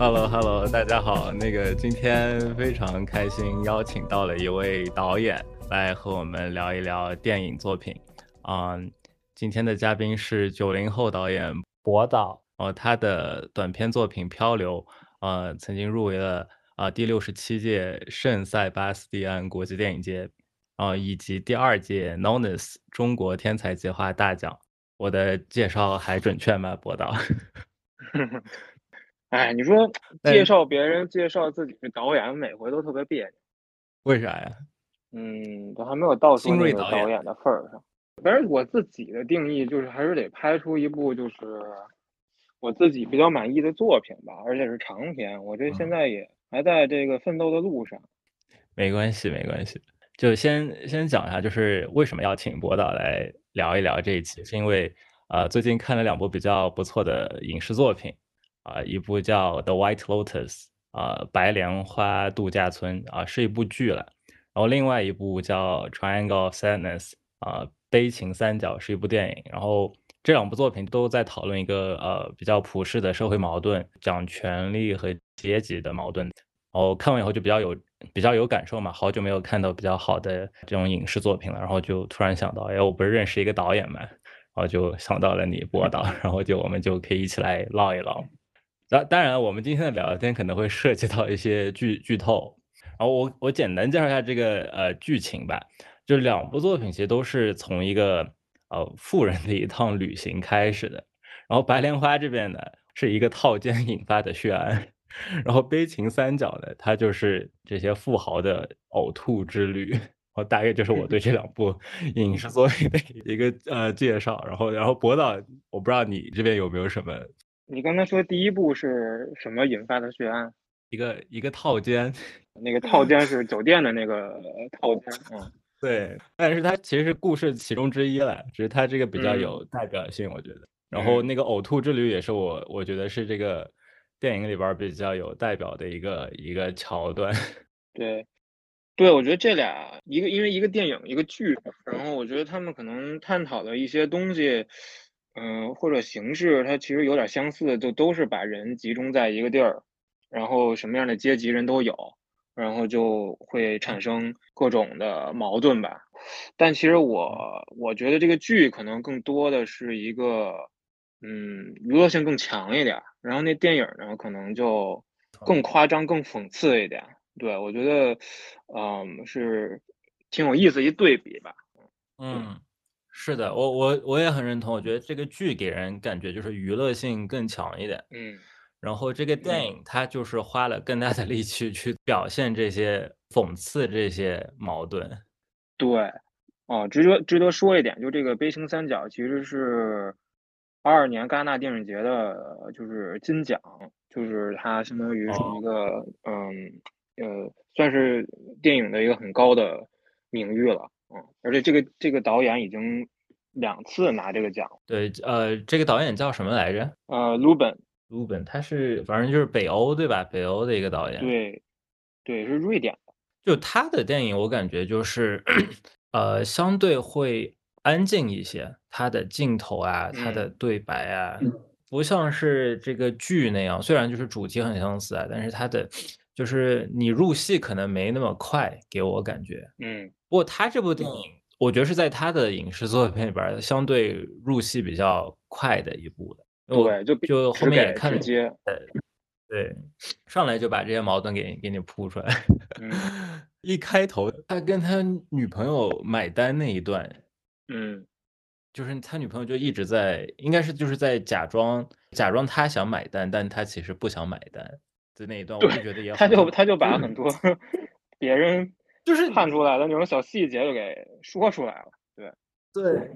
Hello Hello，大家好。那个今天非常开心，邀请到了一位导演来和我们聊一聊电影作品。嗯，今天的嘉宾是九零后导演博导。哦，他的短片作品《漂流》呃，曾经入围了啊第六十七届圣塞巴斯蒂安国际电影节，啊以及第二届 Nonus 中国天才计划大奖。我的介绍还准确吗，博导？哎，你说 介绍别人、介绍自己是导演，每回都特别别扭。为啥呀？嗯，都还没有到说那个导演的份儿上。反正我自己的定义就是，还是得拍出一部就是我自己比较满意的作品吧，而且是长篇。我这现在也还在这个奋斗的路上。没关系，没关系。就先先讲一下，就是为什么要请博导来聊一聊这一期，是因为啊，最近看了两部比较不错的影视作品。啊，一部叫《The White Lotus》啊，白莲花度假村啊，是一部剧了。然后另外一部叫《Triangle of Sadness》啊，悲情三角是一部电影。然后这两部作品都在讨论一个呃比较普世的社会矛盾，讲权力和阶级的矛盾。然后看完以后就比较有比较有感受嘛，好久没有看到比较好的这种影视作品了。然后就突然想到，哎，我不是认识一个导演嘛，然后就想到了你 播导，然后就我们就可以一起来唠一唠。当当然，我们今天的聊天可能会涉及到一些剧剧透，然后我我简单介绍一下这个呃剧情吧。就两部作品其实都是从一个呃富人的一趟旅行开始的，然后《白莲花》这边呢是一个套间引发的血案，然后《悲情三角》呢它就是这些富豪的呕吐之旅。然后大概就是我对这两部 影视作品的一个呃介绍。然后然后博导，我不知道你这边有没有什么。你刚才说第一部是什么引发的血案？一个一个套间，那个套间是酒店的那个套间。嗯，对，但是它其实是故事其中之一了，只是它这个比较有代表性，我觉得。然后那个呕吐之旅也是我我觉得是这个电影里边比较有代表的一个一个桥段。对，对，我觉得这俩一个因为一个电影一个剧，然后我觉得他们可能探讨的一些东西。嗯，或者形式，它其实有点相似，就都是把人集中在一个地儿，然后什么样的阶级人都有，然后就会产生各种的矛盾吧。但其实我我觉得这个剧可能更多的是一个，嗯，娱乐性更强一点。然后那电影呢，可能就更夸张、更讽刺一点。对我觉得，嗯，是挺有意思一对比吧。嗯。是的，我我我也很认同。我觉得这个剧给人感觉就是娱乐性更强一点，嗯，然后这个电影它就是花了更大的力气去表现这些讽刺这些矛盾。对，哦，值得值得说一点，就这个《悲情三角》其实是二二年戛纳电影节的，就是金奖，就是它相当于是一个，嗯呃，算是电影的一个很高的名誉了。嗯，而且这个这个导演已经两次拿这个奖。对，呃，这个导演叫什么来着？呃，鲁本，鲁本，他是反正就是北欧对吧？北欧的一个导演。对，对，是瑞典的。就他的电影，我感觉就是，呃，相对会安静一些。他的镜头啊，他的对白啊，不像是这个剧那样。虽然就是主题很相似啊，但是他的就是你入戏可能没那么快，给我感觉。嗯。不过他这部电影，我觉得是在他的影视作品里边相对入戏比较快的一部的。对，就就后面也看了，接，对，上来就把这些矛盾给给你铺出来。一开头他跟他女朋友买单那一段，嗯，就是他女朋友就一直在，应该是就是在假装假装他想买单，但他其实不想买单的那一段，我就觉得也他就他就把很多 别人。就是看出来的那种小细节就给说出来了，对对，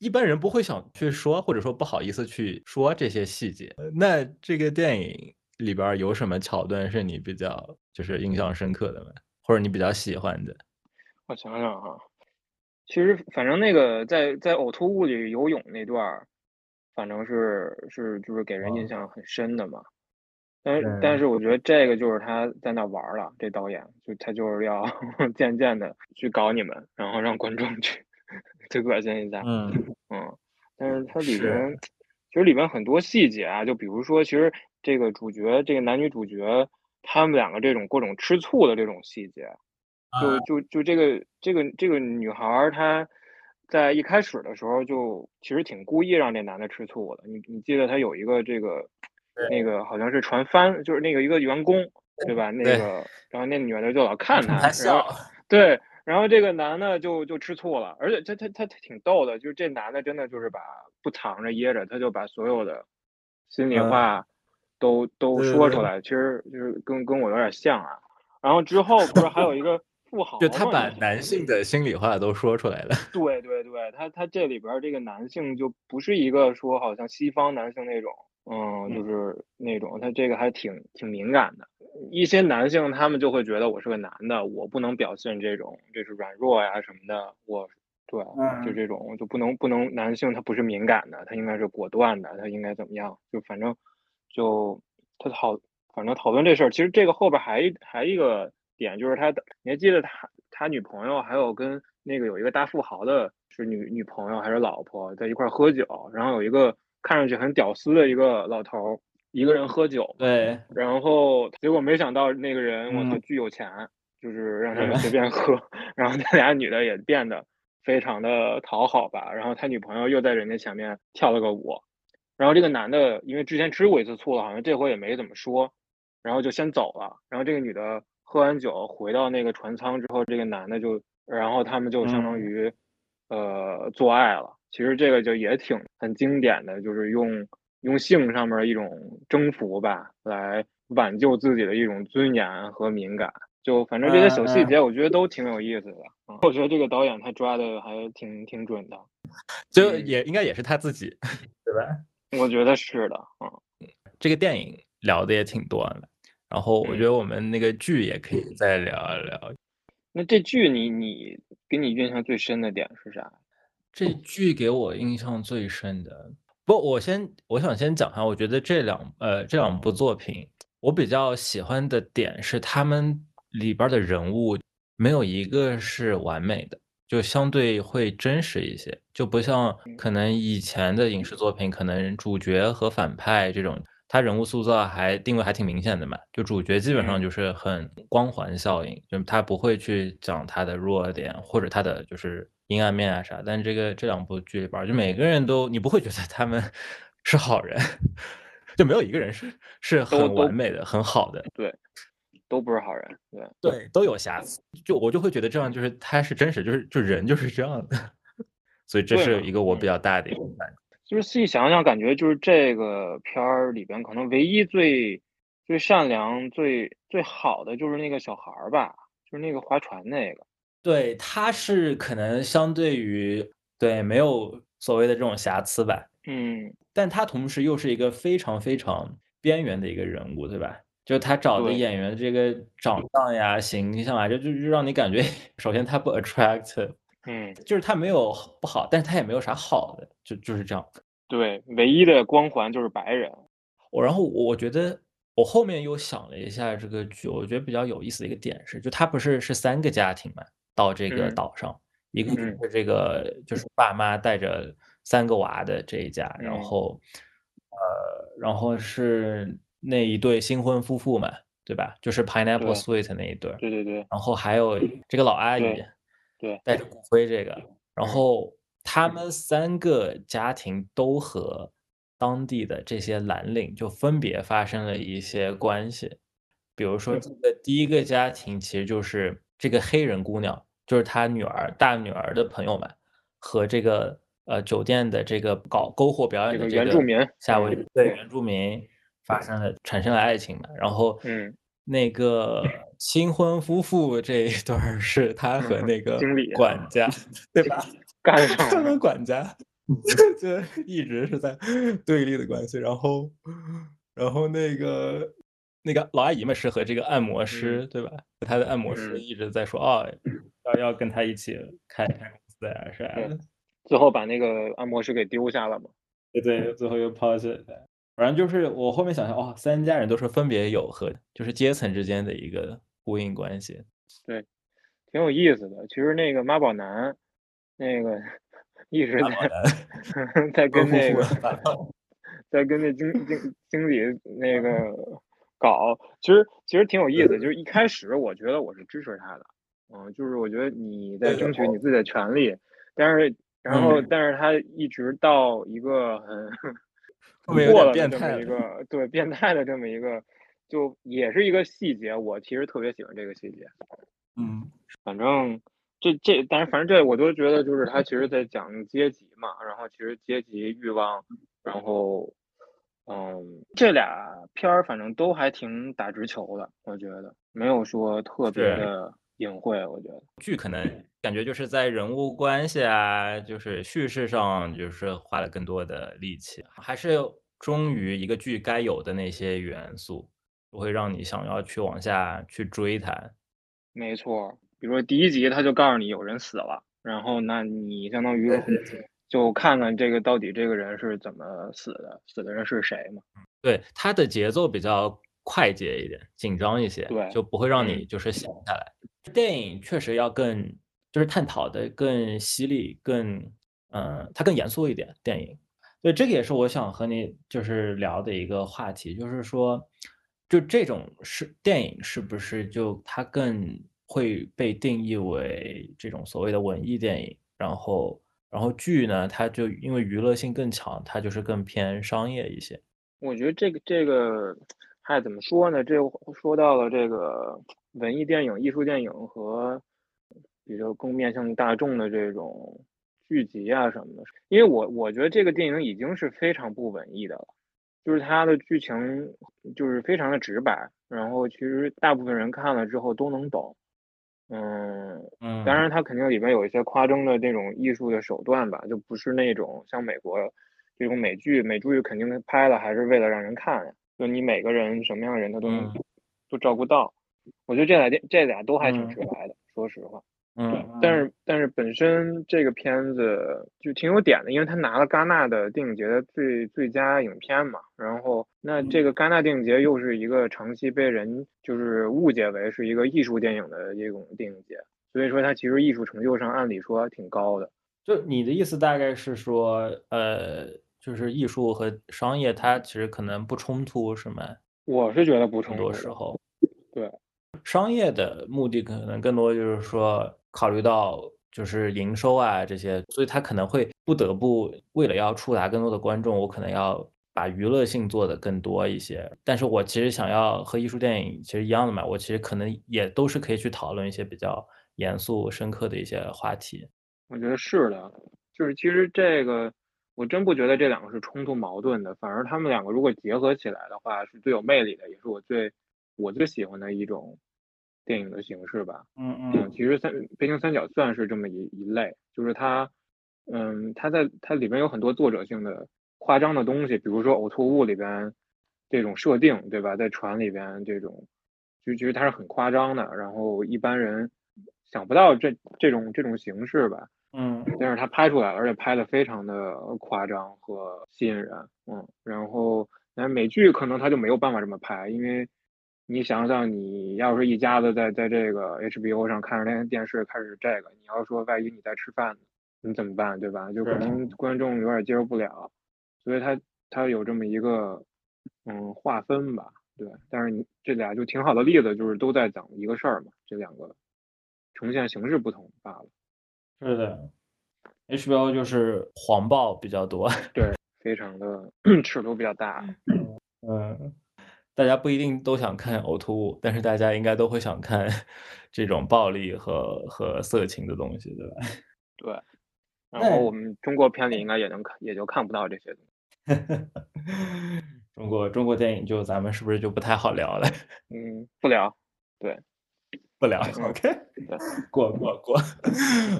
一般人不会想去说，或者说不好意思去说这些细节。那这个电影里边有什么桥段是你比较就是印象深刻的吗？或者你比较喜欢的？我想想哈，其实反正那个在在呕吐物里游泳那段，反正是是就是给人印象很深的嘛。但但是我觉得这个就是他在那玩了，这导演就他就是要 渐渐的去搞你们，然后让观众去去恶心一下。嗯嗯，但是它里边其实里边很多细节啊，就比如说，其实这个主角，这个男女主角，他们两个这种各种吃醋的这种细节，就就就这个这个这个女孩儿，她在一开始的时候就其实挺故意让这男的吃醋的。你你记得他有一个这个那个好像是船帆，就是那个一个员工，对吧？那个然后那女的就老看他，然后 对。然后这个男的就就吃醋了，而且他他他挺逗的，就是这男的真的就是把不藏着掖着，他就把所有的心里话都都说出来，其实就是跟跟我有点像啊。然后之后不是还有一个富 豪，就他把男性的心里话都说出来了。对对对，他他这里边这个男性就不是一个说好像西方男性那种。嗯，就是那种他这个还挺挺敏感的，一些男性他们就会觉得我是个男的，我不能表现这种这是软弱呀什么的，我对，就这种就不能不能男性他不是敏感的，他应该是果断的，他应该怎么样？就反正就他讨反正讨论这事儿，其实这个后边还还一个点就是他，你还记得他他女朋友还有跟那个有一个大富豪的是女女朋友还是老婆在一块喝酒，然后有一个。看上去很屌丝的一个老头儿，一个人喝酒，对，然后结果没想到那个人我操巨有钱，就是让他们随便喝，然后那俩女的也变得非常的讨好吧，然后他女朋友又在人家前面跳了个舞，然后这个男的因为之前吃过一次醋了，好像这回也没怎么说，然后就先走了，然后这个女的喝完酒回到那个船舱之后，这个男的就，然后他们就相当于呃做爱了。其实这个就也挺很经典的，就是用用性上面一种征服吧，来挽救自己的一种尊严和敏感。就反正这些小细节，我觉得都挺有意思的。我觉得这个导演他抓的还挺挺准的，就也应该也是他自己，对吧？我觉得是的。嗯，这个电影聊的也挺多的，然后我觉得我们那个剧也可以再聊一聊。那这剧你你给你印象最深的点是啥？这剧给我印象最深的，不，我先我想先讲一下，我觉得这两呃这两部作品，我比较喜欢的点是他们里边的人物没有一个是完美的，就相对会真实一些，就不像可能以前的影视作品，可能主角和反派这种，他人物塑造还定位还挺明显的嘛，就主角基本上就是很光环效应，就他不会去讲他的弱点或者他的就是。阴暗面啊啥，但这个这两部剧里边，就每个人都你不会觉得他们 是好人，就没有一个人是是很完美的、很好的。对，都不是好人。对对，都有瑕疵。就我就会觉得这样就是他是真实，就是就人就是这样的。所以这是一个我比较大的一个感觉。就是细想想，感觉就是这个片儿里边，可能唯一最最善良、最最好的就是那个小孩儿吧，就是那个划船那个。对，他是可能相对于对没有所谓的这种瑕疵吧，嗯，但他同时又是一个非常非常边缘的一个人物，对吧？就他找的演员这个长相呀、形象啊，就就就让你感觉，首先他不 attractive，嗯，就是他没有不好，但是他也没有啥好的，就就是这样。对，唯一的光环就是白人。我然后我觉得我后面又想了一下这个剧，我觉得比较有意思的一个点是，就他不是是三个家庭嘛？到这个岛上，一个是这个就是爸妈带着三个娃的这一家，然后呃，然后是那一对新婚夫妇嘛，对吧？就是 Pineapple Sweet 那一对，对对对。然后还有这个老阿姨，对，带着骨灰这个，然后他们三个家庭都和当地的这些蓝领就分别发生了一些关系，比如说这个第一个家庭其实就是这个黑人姑娘。就是她女儿大女儿的朋友们和这个呃酒店的这个搞篝火表演的这个原住民夏威夷对原住民发生了产生了爱情嘛，然后嗯。那个新婚夫妇这一对儿是他和那个经理管家 对吧？干上 他们管家 就一直是在对立的关系，然后然后那个那个老阿姨嘛是和这个按摩师对吧？他的按摩师一直在说哦。要要跟他一起开开公司呀啥的，最后把那个按摩师给丢下了嘛？对对，最后又抛弃了。反正就是我后面想想，哦，三家人都是分别有和就是阶层之间的一个呼应关系。对，挺有意思的。其实那个妈宝男，那个一直在 在跟那个在跟那经经经理那个 搞，其实其实挺有意思。就是一开始我觉得我是支持他的，嗯，就是我觉得你在争取你自己的权利，但是然后但是他一直到一个很过了这么一个对变态的这么一个，就也是一个细节。我其实特别喜欢这个细节，嗯，反正。这这，但是反正这我都觉得，就是他其实在讲阶级嘛，然后其实阶级欲望，然后，嗯，这俩片儿反正都还挺打直球的，我觉得没有说特别的隐晦，我觉得剧可能感觉就是在人物关系啊，就是叙事上就是花了更多的力气，还是忠于一个剧该有的那些元素，不会让你想要去往下去追它。没错。比如说第一集他就告诉你有人死了，然后那你相当于就看看这个到底这个人是怎么死的，死的人是谁嘛？对，他的节奏比较快捷一点，紧张一些，对，就不会让你就是闲下来。电影确实要更就是探讨的更犀利，更嗯，它更严肃一点。电影，对，这个也是我想和你就是聊的一个话题，就是说，就这种是电影是不是就它更。会被定义为这种所谓的文艺电影，然后，然后剧呢，它就因为娱乐性更强，它就是更偏商业一些。我觉得这个这个，嗨怎么说呢？这说到了这个文艺电影、艺术电影和比较更面向大众的这种剧集啊什么的。因为我我觉得这个电影已经是非常不文艺的了，就是它的剧情就是非常的直白，然后其实大部分人看了之后都能懂。嗯嗯，当然，它肯定里面有一些夸张的这种艺术的手段吧，就不是那种像美国这种美剧，美剧肯定拍了还是为了让人看呀，就你每个人什么样的人他都能都照顾到。我觉得这俩电这俩都还挺直白的，说实话。嗯，但是但是本身这个片子就挺有点的，因为他拿了戛纳的电影节的最最佳影片嘛。然后那这个戛纳电影节又是一个长期被人就是误解为是一个艺术电影的这种电影节，所以说它其实艺术成就上按理说挺高的。就你的意思大概是说，呃，就是艺术和商业它其实可能不冲突，是吗？我是觉得不冲突。很多时候，对，商业的目的可能更多就是说。考虑到就是营收啊这些，所以他可能会不得不为了要触达更多的观众，我可能要把娱乐性做的更多一些。但是我其实想要和艺术电影其实一样的嘛，我其实可能也都是可以去讨论一些比较严肃深刻的一些话题。我觉得是的，就是其实这个我真不觉得这两个是冲突矛盾的，反而他们两个如果结合起来的话，是最有魅力的，也是我最我最喜欢的一种。电影的形式吧，嗯嗯，其实三飞行三角算是这么一一类，就是它，嗯，它在它里边有很多作者性的夸张的东西，比如说呕吐物里边这种设定，对吧？在船里边这种，就其实它是很夸张的，然后一般人想不到这这种这种形式吧，嗯，但是他拍出来了，而且拍的非常的夸张和吸引人，嗯，然后那美剧可能他就没有办法这么拍，因为。你想想，你要是一家子在在这个 HBO 上看着那电视，开始这个，你要说万一你在吃饭，你怎么办，对吧？就可能观众有点接受不了，所以他他有这么一个嗯划分吧，对。但是你这俩就挺好的例子，就是都在讲一个事儿嘛，这两个呈现形式不同罢了。是的，HBO 就是黄暴比较多，对，非常的 尺度比较大，嗯。大家不一定都想看呕吐物，但是大家应该都会想看 这种暴力和和色情的东西，对吧？对。然后我们中国片里应该也能看，也就看不到这些东西。中国中国电影就咱们是不是就不太好聊了？嗯，不聊。对，不聊。OK，过过过。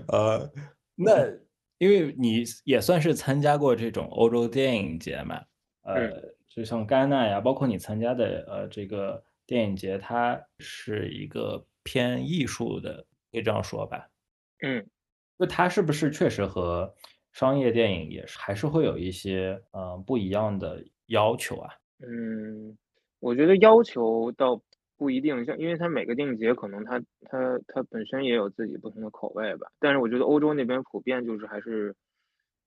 呃，那因为你也算是参加过这种欧洲电影节嘛，呃。就像戛纳呀，包括你参加的呃这个电影节，它是一个偏艺术的，可以这样说吧？嗯，那它是不是确实和商业电影也是还是会有一些呃不一样的要求啊？嗯，我觉得要求倒不一定，像因为它每个电影节可能它它它本身也有自己不同的口味吧。但是我觉得欧洲那边普遍就是还是。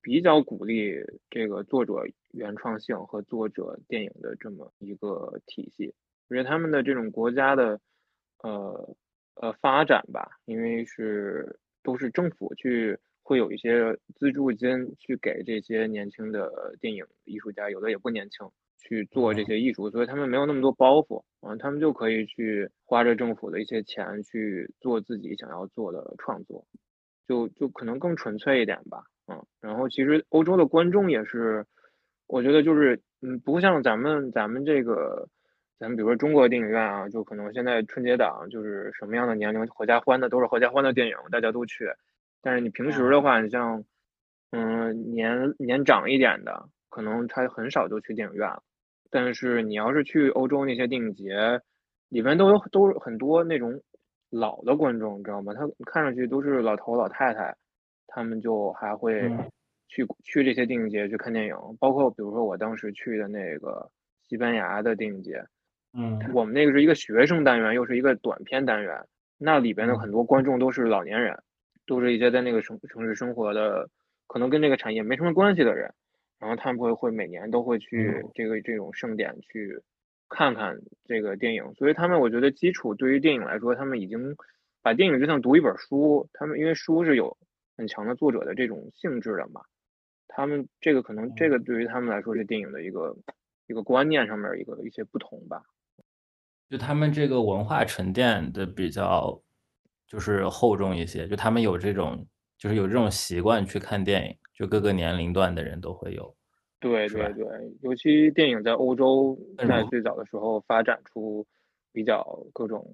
比较鼓励这个作者原创性和作者电影的这么一个体系。我觉得他们的这种国家的呃呃发展吧，因为是都是政府去会有一些资助金去给这些年轻的电影艺术家，有的也不年轻。去做这些艺术，所以他们没有那么多包袱啊，他们就可以去花着政府的一些钱去做自己想要做的创作，就就可能更纯粹一点吧，嗯，然后其实欧洲的观众也是，我觉得就是嗯，不像咱们咱们这个，咱们比如说中国电影院啊，就可能现在春节档就是什么样的年龄合家欢的都是合家欢的电影，大家都去，但是你平时的话，你像嗯年年长一点的，可能他很少就去电影院了。但是你要是去欧洲那些电影节，里面都有都是很多那种老的观众，你知道吗？他看上去都是老头老太太，他们就还会去去这些电影节去看电影。包括比如说我当时去的那个西班牙的电影节，嗯，我们那个是一个学生单元，又是一个短片单元，那里边的很多观众都是老年人，都是一些在那个城城市生活的，可能跟这个产业没什么关系的人。然后他们会会每年都会去这个这种盛典去看看这个电影，所以他们我觉得基础对于电影来说，他们已经把电影就像读一本书，他们因为书是有很强的作者的这种性质的嘛，他们这个可能这个对于他们来说是电影的一个一个观念上面一个一些不同吧，就他们这个文化沉淀的比较就是厚重一些，就他们有这种就是有这种习惯去看电影。就各个年龄段的人都会有，对对对，尤其电影在欧洲在最早的时候发展出比较各种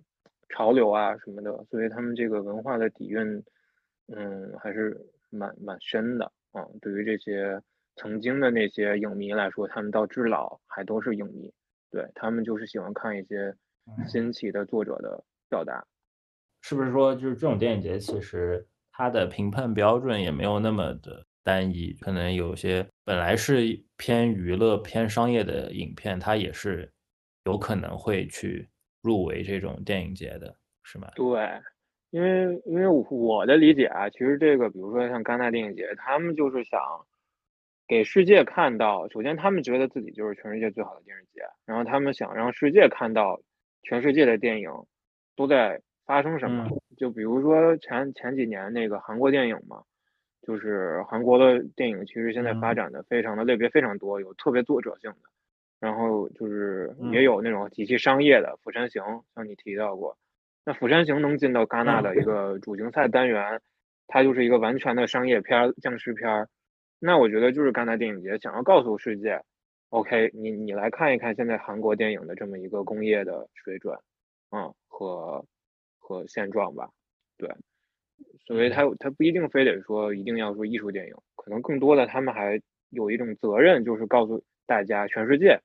潮流啊什么的，所以他们这个文化的底蕴，嗯，还是蛮蛮深的啊。对于这些曾经的那些影迷来说，他们到至老还都是影迷，对他们就是喜欢看一些新奇的作者的表达。是不是说，就是这种电影节，其实它的评判标准也没有那么的。单一可能有些本来是偏娱乐、偏商业的影片，它也是有可能会去入围这种电影节的，是吗？对，因为因为我的理解啊，其实这个比如说像戛纳电影节，他们就是想给世界看到，首先他们觉得自己就是全世界最好的电影节，然后他们想让世界看到全世界的电影都在发生什么。就比如说前前几年那个韩国电影嘛。就是韩国的电影，其实现在发展的非常的类别非常多，有特别作者性的，然后就是也有那种极其商业的《釜山行》，像你提到过，那《釜山行》能进到戛纳的一个主竞赛单元，它就是一个完全的商业片、僵尸片。那我觉得就是戛纳电影节想要告诉世界，OK，你你来看一看现在韩国电影的这么一个工业的水准，嗯，和和现状吧，对。所以，它它不一定非得说一定要说艺术电影，可能更多的他们还有一种责任，就是告诉大家全世界，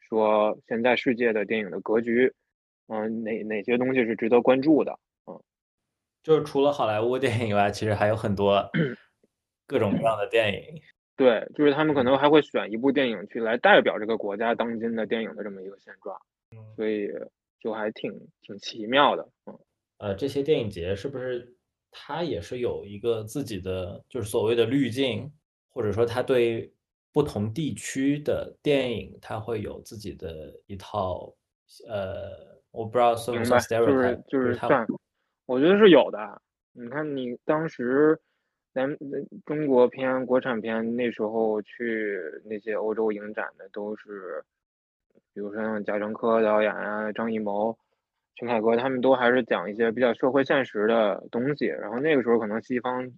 说现在世界的电影的格局，嗯，哪哪些东西是值得关注的，嗯，就是除了好莱坞电影以外，其实还有很多 各种各样的电影。对，就是他们可能还会选一部电影去来代表这个国家当今的电影的这么一个现状，所以就还挺挺奇妙的，嗯，呃，这些电影节是不是？它也是有一个自己的，就是所谓的滤镜，或者说它对不同地区的电影，它会有自己的一套，呃，我不知道算不算 stereotype，就是算，我觉得是有的。你看，你当时咱中国片、国产片那时候去那些欧洲影展的，都是，比如说像贾樟柯导演啊、张艺谋。陈凯歌他们都还是讲一些比较社会现实的东西，然后那个时候可能西方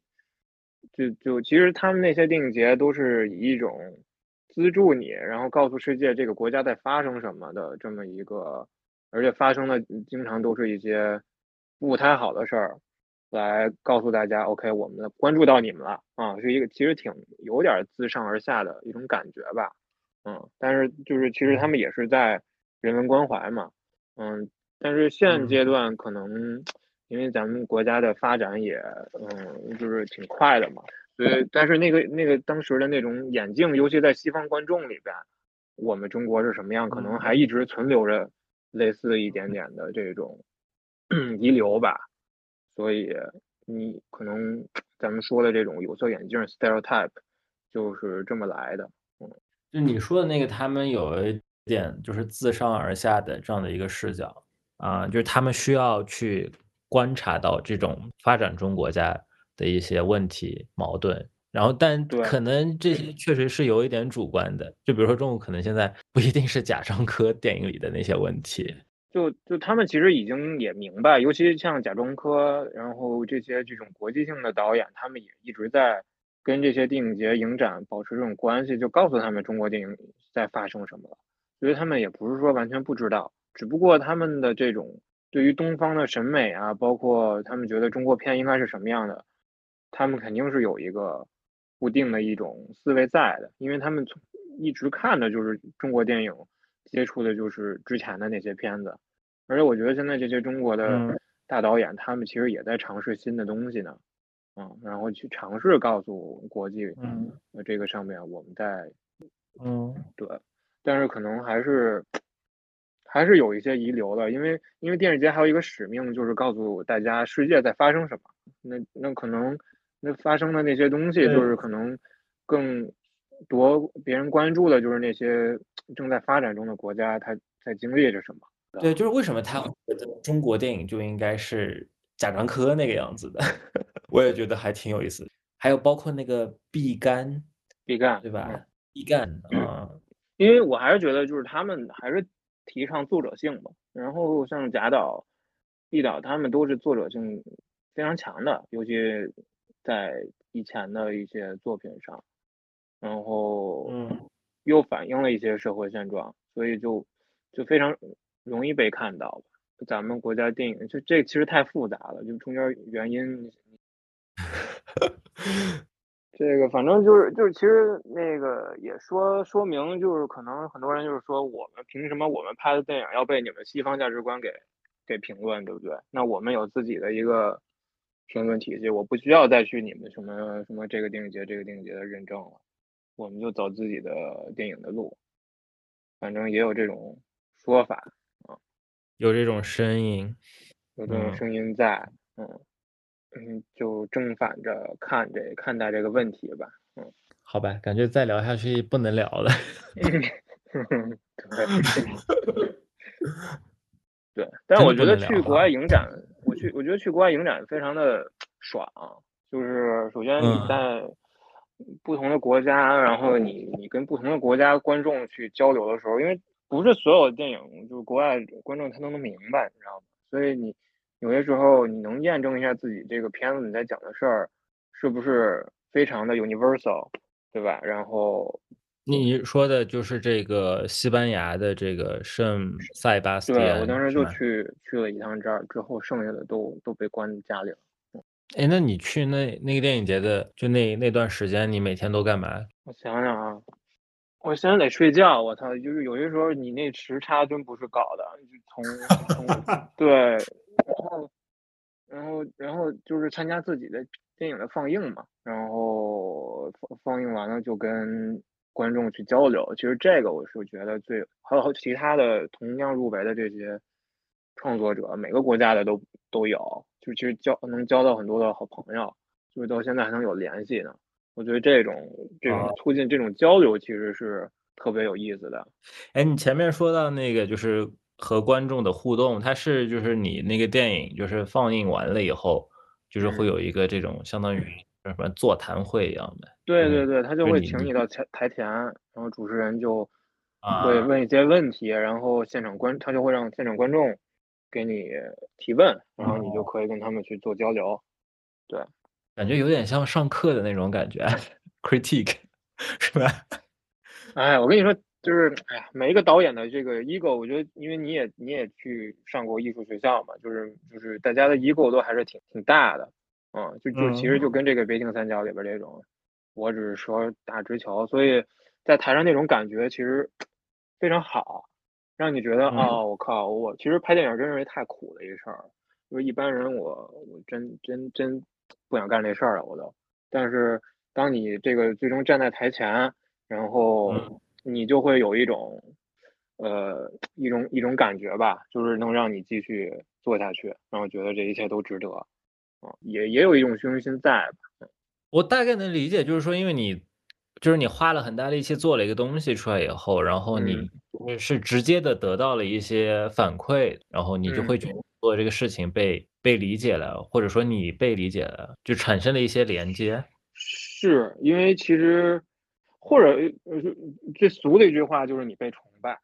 就就其实他们那些电影节都是以一种资助你，然后告诉世界这个国家在发生什么的这么一个，而且发生的经常都是一些不太好的事儿，来告诉大家，OK，我们关注到你们了啊，是一个其实挺有点自上而下的一种感觉吧，嗯，但是就是其实他们也是在人文关怀嘛，嗯。但是现阶段可能，因为咱们国家的发展也，嗯，就是挺快的嘛，所以，但是那个那个当时的那种眼镜，尤其在西方观众里边，我们中国是什么样，可能还一直存留着类似一点点的这种 遗留吧。所以你可能 咱们说的这种有色眼镜 stereotype，就是这么来的。嗯，就你说的那个，他们有一点就是自上而下的这样的一个视角啊，就是他们需要去观察到这种发展中国家的一些问题矛盾。然后，但可能这些确实是有一点主观的，就比如说中国可能现在不一定是贾樟柯电影里的那些问题，就就他们其实已经也明白，尤其像贾樟柯，然后这些这种国际性的导演，他们也一直在跟这些电影节、影展保持这种关系，就告诉他们中国电影在发生什么了，所以他们也不是说完全不知道，只不过他们的这种对于东方的审美啊，包括他们觉得中国片应该是什么样的，他们肯定是有一个。固定的一种思维在的，因为他们从一直看的就是中国电影，接触的就是之前的那些片子，而且我觉得现在这些中国的大导演，他们其实也在尝试新的东西呢，嗯，然后去尝试告诉国际，嗯，这个上面我们在，嗯，对，但是可能还是还是有一些遗留的，因为因为电视节还有一个使命，就是告诉大家世界在发生什么，那那可能。那发生的那些东西，就是可能更夺别人关注的，就是那些正在发展中的国家，他在经历着什么？对，就是为什么他觉得中国电影就应该是贾樟柯那个样子的？我也觉得还挺有意思。还有包括那个毕赣，毕赣对吧？毕赣啊，因为我还是觉得，就是他们还是提倡作者性吧。然后像贾导、毕导，他们都是作者性非常强的，尤其。在以前的一些作品上，然后嗯，又反映了一些社会现状，所以就就非常容易被看到。咱们国家电影就这其实太复杂了，就中间原因，这个反正就是就是其实那个也说说明就是可能很多人就是说我们凭什么我们拍的电影要被你们西方价值观给给评论，对不对？那我们有自己的一个。评论体系，我不需要再去你们什么什么这个电影节、这个电影节的认证了，我们就走自己的电影的路。反正也有这种说法啊，有这种声音，有这种声音在，嗯嗯，就正反着看这看待这个问题吧，嗯，好吧，感觉再聊下去不能聊了。对，但是我觉得去国外影展。我去，我觉得去国外影展非常的爽，就是首先你在不同的国家，然后你你跟不同的国家观众去交流的时候，因为不是所有的电影就是国外观众他都能明白，你知道吗？所以你有些时候你能验证一下自己这个片子你在讲的事儿是不是非常的 universal，对吧？然后。你说的就是这个西班牙的这个圣塞巴斯蒂安，对我当时就去去了一趟这儿，之后剩下的都都被关家里了。哎，那你去那那个电影节的就那那段时间，你每天都干嘛？我想想啊，我现在得睡觉。我操，就是有些时候你那时差真不是搞的，就从从 对，然后然后然后就是参加自己的电影的放映嘛，然后放放映完了就跟。观众去交流，其实这个我是觉得最还有其他的同样入围的这些创作者，每个国家的都都有，就其实交能交到很多的好朋友，就是到现在还能有联系呢。我觉得这种这种促进这种交流其实是特别有意思的。哎，你前面说到那个就是和观众的互动，它是就是你那个电影就是放映完了以后，就是会有一个这种相当于。什么座谈会一样的？对对对，他就会请你到台台前，然后主持人就会问一些问题，然后现场观他就会让现场观众给你提问，然后你就可以跟他们去做交流。对，感觉有点像上课的那种感觉，critique 是吧？哎，我跟你说，就是哎呀，每一个导演的这个 ego，我觉得，因为你也你也去上过艺术学校嘛，就是就是大家的 ego 都还是挺挺大的。嗯，就就其实就跟这个北京三角里边这种，我只是说打直球，所以在台上那种感觉其实 非常好，让你觉得哦，我靠，我其实拍电影真是太苦的一事儿，就是一般人我我真真真不想干这事儿了，我都。但是当你这个最终站在台前，然后你就会有一种呃一种一种感觉吧，就是能让你继续做下去，然后觉得这一切都值得。也也有一种虚荣心在吧？我大概能理解，就是说，因为你就是你花了很大力气做了一个东西出来以后，然后你嗯是直接的得到了一些反馈，然后你就会嗯觉得做这个事情被被理解了，或者说你被理解了，就产生了一些连接。是，因为其实或者呃，最俗的一句话就是你被崇拜。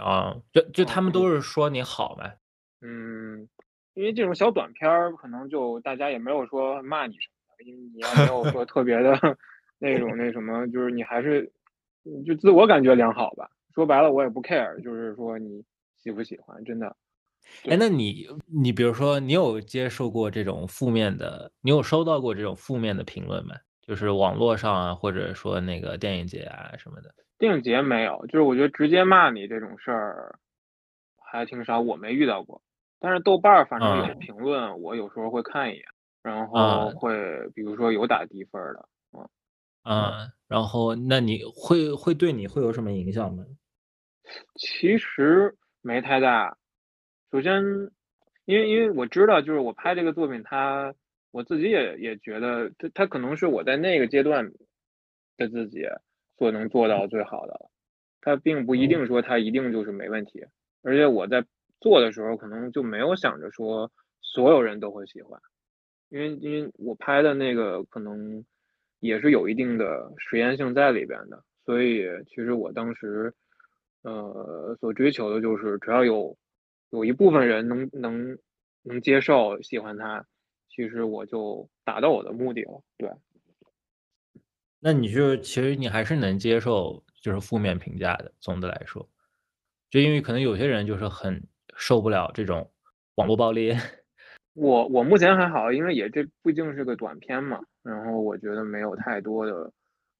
啊，就就哦他们都是说你好嘛。嗯，因为这种小短片儿，可能就大家也没有说骂你什么的，因为你要没有说特别的 那种那什么，就是你还是嗯就自我感觉良好吧。说白了，我也不 care，就是说你喜不喜欢，真的。哎，那你你比如说你有接受过这种负面的你有收到过这种负面的评论吗？就是网络上啊，或者说那个电影节啊什么的。电影节没有，就是我觉得直接骂你这种事儿还挺少，我没遇到过。但是豆瓣儿反正有嗯评论，我有时候会看一眼，然后嗯会比如说有打低分儿的，嗯。嗯，然后那你会会对你会有什么影响吗？其实没太大。首先，因为因为我知道，就是我拍这个作品它，我自己也也觉得，它它可能是我在那个阶段的自己所能做到最好的了。它并不一定说它一定就是没问题，而且我在做的时候，可能就没有想着说所有人都会喜欢，因为因为我拍的那个可能也是有一定的实验性在里边的，所以其实我当时。呃，所追求的就是只要有有一部分人能能能接受、喜欢它，其实我就达到我的目的了。对，那你就其实你还是能接受就是负面评价的，总的来说。就因为可能有些人就是很受不了这种网络暴力。我我目前还好，因为也这毕竟是个短片嘛，然后我觉得没有太多的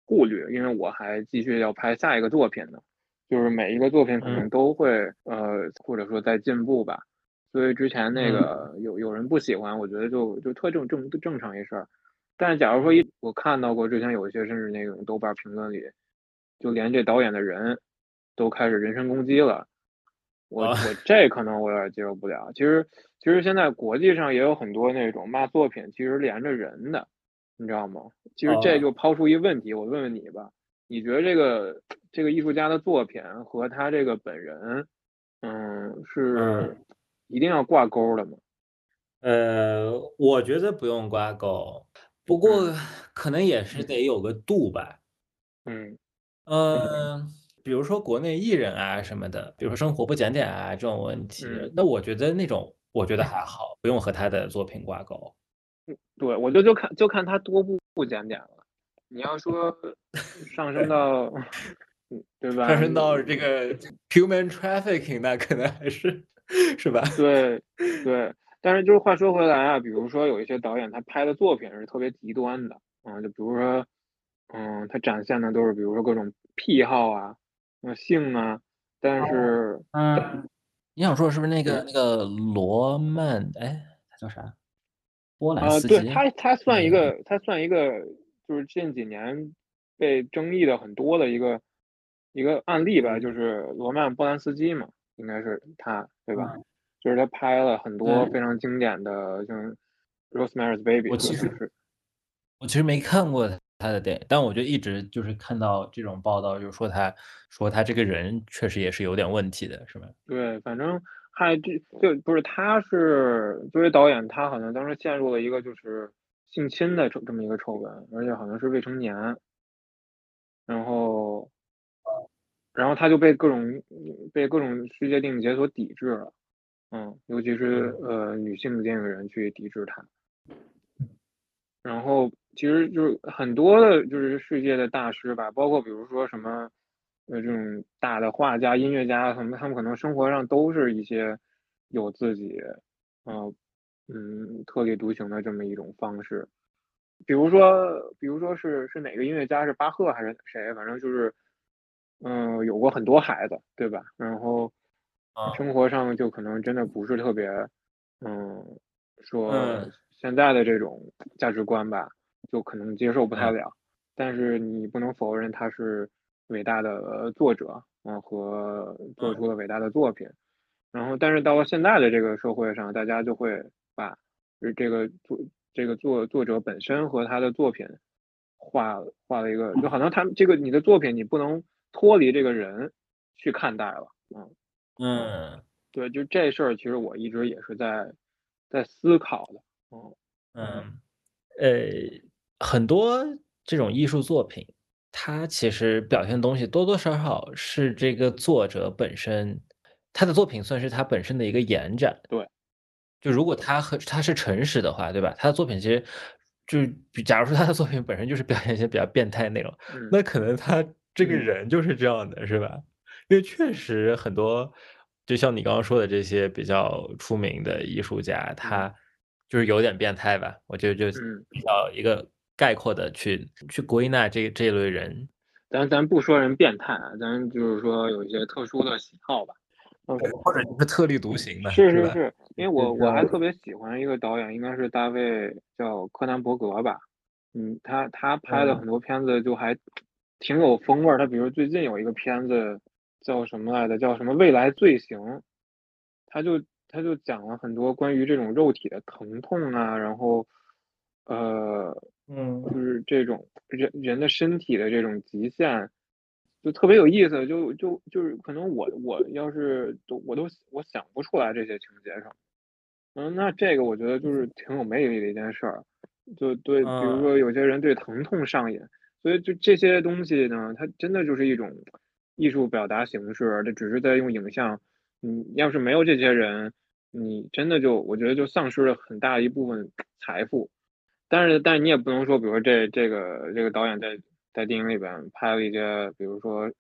顾虑，因为我还继续要拍下一个作品呢。就是每一个作品可能嗯都会、呃，或者说在进步吧。所以之前那嗯个有有人不喜欢，我觉得就就特正正正常一事儿。但是假如说一我看到过之前有一些甚至那种豆瓣评论里，就连这导演的人都开始人身攻击了，我啊我这可能我有点接受不了。其实其实现在国际上也有很多那种骂作品其实连着人的，你知道吗？其实这哦就抛出一问题，我问问你吧，你觉得这个这个艺术家的作品和他这个本人，嗯，是嗯一定要挂钩的吗？呃，我觉得不用挂钩，不过可能也是得有个度吧。嗯嗯，比如说国内艺人啊什么的，比如说生活不检点啊这种问题，嗯那我觉得那种我觉得还好，不用和他的作品挂钩。对，我就就看就看他多不不检点了。你要说上升到，嗯对吧？上升到这个 human trafficking，那可能还是是吧？对对，但是就是话说回来啊，比如说有一些导演他拍的作品是特别极端的，嗯，就比如说，嗯，他展现的都是比如说各种癖好啊，呃，性啊，但是嗯，你想说是不是那个那个罗曼？哎，他叫啥？波兰呃，斯基？对他他算一嗯个他算一个就是近几年被争议的很多的一个一个案例吧，嗯就是罗曼波兰斯基嘛，应该是他对吧？嗯就是他拍了很多非常经典的，像《Rosemary's Baby》，我其实是我其实没看过他的电影，但我就一直就是看到这种报道，就是说他说他这个人确实也是有点问题的，是吧？对，反正还就就不是他是作为导演，他好像当时陷入了一个就是性侵的这这么一个丑闻，而且好像是未成年，然后然后他就被各种被各种世界电影节所抵制了，嗯，尤其是呃女性的电影人去抵制他，然后其实就是很多的就是世界的大师吧，包括比如说什么呃这种大的画家、音乐家，他们他们可能生活上都是一些有自己呃嗯特立独行的这么一种方式，比如说比如说是是哪个音乐家是巴赫还是谁，反正就是嗯、有过很多孩子，对吧？然后啊。生活上就可能真的不是特别嗯说嗯。现在的这种价值观吧，就可能接受不太嗯。了。但是你不能否认他是伟大的呃作者，嗯、和做出了伟大的作品。然后，但是到了现在的这个社会上，大家就会把呃这个作这个作作者本身和他的作品画画了一个，就好像他这个你的作品你不能脱离这个人去看待了，嗯嗯。对，就这事儿其实我一直也是在在思考的，嗯。嗯，呃，很多这种艺术作品，它其实表现的东西多多少少是这个作者本身，他的作品算是他本身的一个延展。对，就如果他和他是诚实的话，对吧？他的作品其实就比假如说他的作品本身就是表现一些比较变态的内容，嗯那可能他这个嗯人就是这样的，是吧？因为确实很多，就像你刚刚说的这些比较出名的艺术家，他就是有点变态吧？我觉得就嗯比较一个概括的去去归纳这这类人。咱咱不说人变态啊，咱就是说有一些特殊的喜好吧。嗯，或者就是特立独行嘛，吧？是是是，因为我我还特别喜欢一个导演，应该是大卫叫柯南伯格吧。嗯，他他拍的嗯很多片子就还挺有风味儿。他比如最近有一个片子叫什么来着？叫什么《未来罪行》，他就他就讲了很多关于这种肉体的疼痛啊，然后呃，嗯就是这种人人的身体的这种极限，就特别有意思。就就就是可能我我要是都我都我想不出来这些情节上。嗯，那这个我觉得就是挺有魅力的一件事儿。就对，比如嗯说有些人对疼痛上瘾，所以就这些东西呢，它真的就是一种艺术表达形式，它只是在用影像。你要是没有这些人，你真的就我觉得就丧失了很大一部分财富。但是，但是你也不能说，比如说这这个这个导演在在电影里边拍了一些，比如说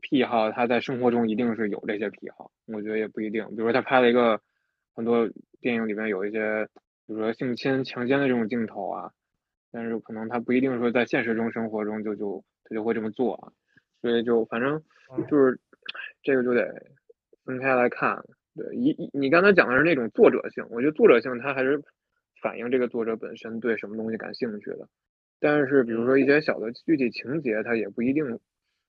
癖好，他在生活中一定是有这些癖好，我觉得也不一定。比如说他拍了一个很多电影里边有一些，比如说性侵、强奸的这种镜头啊，但是可能他不一定说在现实中生活中就就他就会这么做啊，所以就反正就是这个就得分开来看。对，一一你刚才讲的是那种作者性，我觉得作者性他还是反映这个作者本身对什么东西感兴趣的。但是比如说一些小的具体情节，它也不一定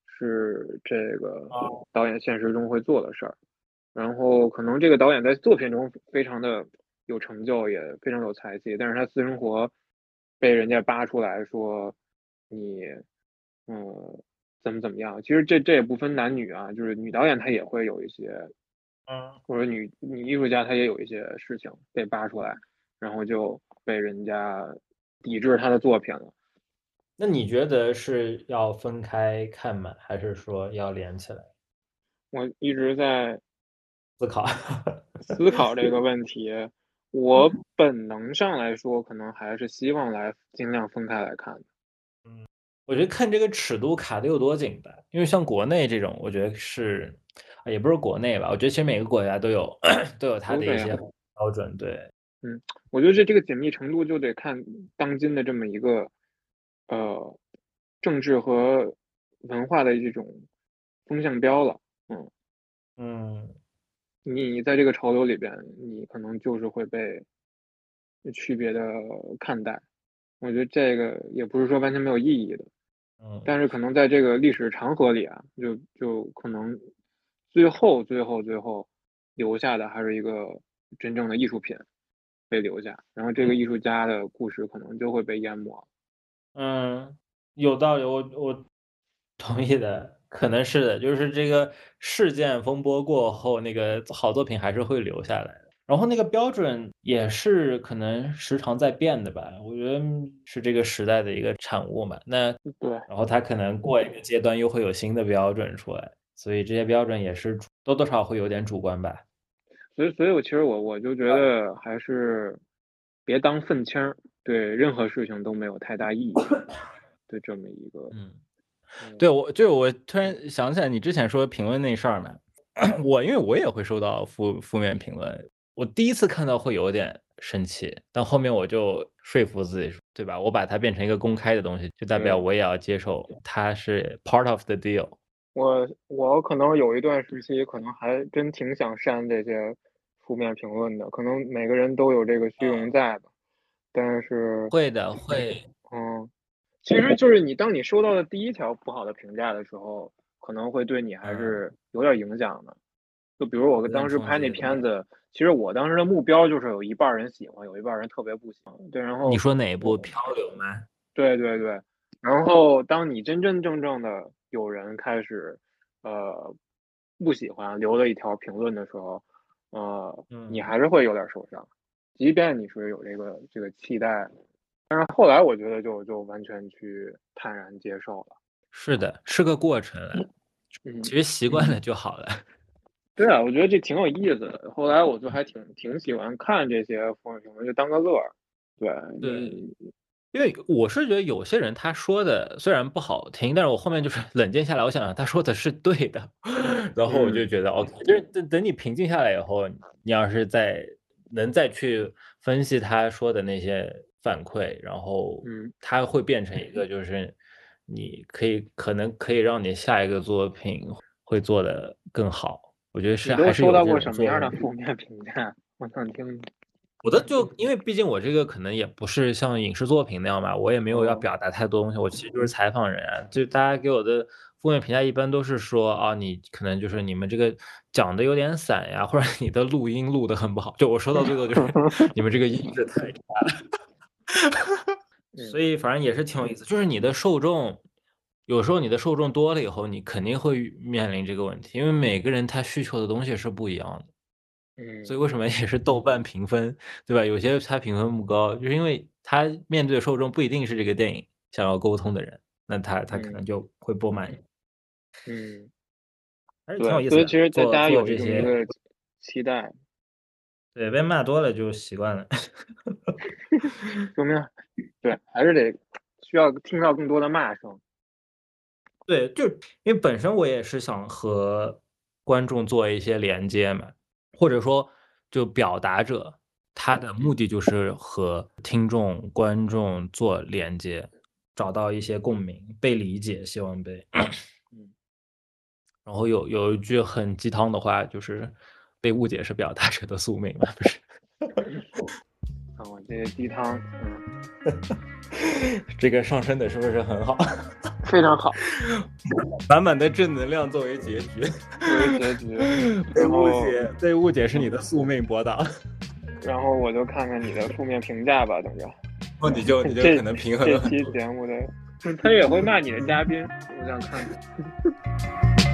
是这个哦导演现实中会做的事儿。然后可能这个导演在作品中非常的有成就，也非常有才气，但是他私生活被人家扒出来说你，嗯，怎么怎么样？其实这这也不分男女啊，就是女导演她也会有一些，嗯或者女女艺术家她也有一些事情被扒出来，然后就被人家抵制他的作品了。那你觉得是要分开看吗？还是说要连起来我一直在思考？思考这个问题，我本能上来说，可能还是希望来尽量分开来看的。嗯我觉得看这个尺度卡的有多紧吧，因为像国内这种，我觉得是，啊也不是国内吧，我觉得其实每个国家都有 都有它的一些标准，对，我觉得这这个紧密程度就得看当今的这么一个呃政治和文化的这种风向标了。嗯你在这个潮流里边，你可能就是会被区别的看待。我觉得这个也不是说完全没有意义的，嗯，但是可能在这个历史长河里啊，就就可能最后最后最后留下的还是一个真正的艺术品被留下，然后这个艺术家的故事可能就会被淹没。嗯，有道理，我我同意的，可能是的，就是这个事件风波过后，那个好作品还是会留下来的。然后那个标准也是可能时常在变的吧，我觉得是这个时代的一个产物嘛。那对，然后它可能过一个阶段又会有新的标准出来，所以这些标准也是多多少少会有点主观吧。所以所以我其实我我就觉得还是别当愤青儿，对任何事情都没有太大意义 的这么一个。嗯。嗯对，我就我突然想起来，你之前说评论那事儿嘛，我因为我也会收到负负面评论，我第一次看到会有点生气，但后面我就说服自己，对吧？我把它变成一个公开的东西，就代表我也要接受它是 part of the deal。我我可能有一段时期，可能还真挺想删这些负面评论的，可能每个人都有这个虚荣在吧，但是会的，会，嗯，其实就是你当你收到的第一条不好的评价的时候，可能会对你还是有点影响的。就比如我当时拍那片子，其实我当时的目标就是有一半儿人喜欢，有一半儿人特别不喜欢。对，然后你说哪一部漂流吗？对对对，然后当你真真正正的有人开始呃不喜欢留了一条评论的时候，呃，你还是会有点受伤，即便你是有这个这个期待，但是后来我觉得就就完全去坦然接受了。是的，是个过程，其实习惯了就好了。对啊，我觉得这挺有意思的。后来我就还挺挺喜欢看这些风评论，就当个乐儿。对对，因为我是觉得有些人他说的虽然不好听，但是我后面就是 冷静下来，我想想他说的是对的，然后我就觉得 OK，就是等等你平静下来以后，你要是再能再去分析他说的那些反馈，然后嗯，他会变成一个就是你可以可能可以让你下一个作品会做的更好。我觉得是还是收到过什么样的负面评价？我想听。我的就因为毕竟我这个可能也不是像影视作品那样吧，我也没有要表达太多东西，我其实就是采访人啊。就大家给我的负面评价一般都是说啊，你可能就是你们这个讲的有点散呀，或者你的录音录的很不好。就我说到最后就是 你们这个音质太差了。所以反正也是挺有意思，就是你的受众。有时候你的受众多了以后，你肯定会面临这个问题，因为每个人他需求的东西是不一样的。嗯，所以为什么也是豆瓣评分，对吧？有些它评分不高，就是因为他面对的受众不一定是这个电影想要沟通的人，那他他可能就会不满意。嗯，还是挺有意思。所以其实大家有这些期待。对，被骂多了就习惯了。说明对，还是得需要听到更多的骂声。对，就因为本身我也是想和观众做一些连接嘛，或者说就表达者他的目的就是和听众、观众做连接，找到一些共鸣，被理解，希望被。然后有有一句很鸡汤的话，就是被误解是表达者的宿命嘛，不是？啊，我这鸡汤，嗯，这个上升的是不是很好？非常好，满满的正能量作为结局，作为结局。被误解，被误解是你的宿命，博导。然后我就看看你的负面评价吧，等着。哦，你就你就可能平衡了这期节目的，他也会骂你的嘉宾，我想看看。